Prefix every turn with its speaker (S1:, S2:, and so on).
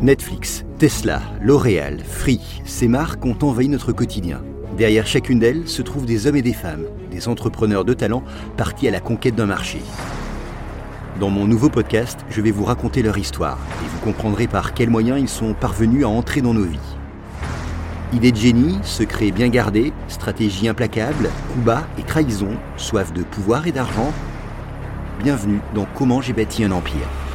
S1: Netflix, Tesla, L'Oréal, Free, ces marques ont envahi notre quotidien. Derrière chacune d'elles se trouvent des hommes et des femmes, des entrepreneurs de talent partis à la conquête d'un marché. Dans mon nouveau podcast, je vais vous raconter leur histoire et vous comprendrez par quels moyens ils sont parvenus à entrer dans nos vies. Idées de génie, secrets bien gardés, stratégie implacable, coups bas et trahison, soif de pouvoir et d'argent. Bienvenue dans Comment j'ai bâti un empire.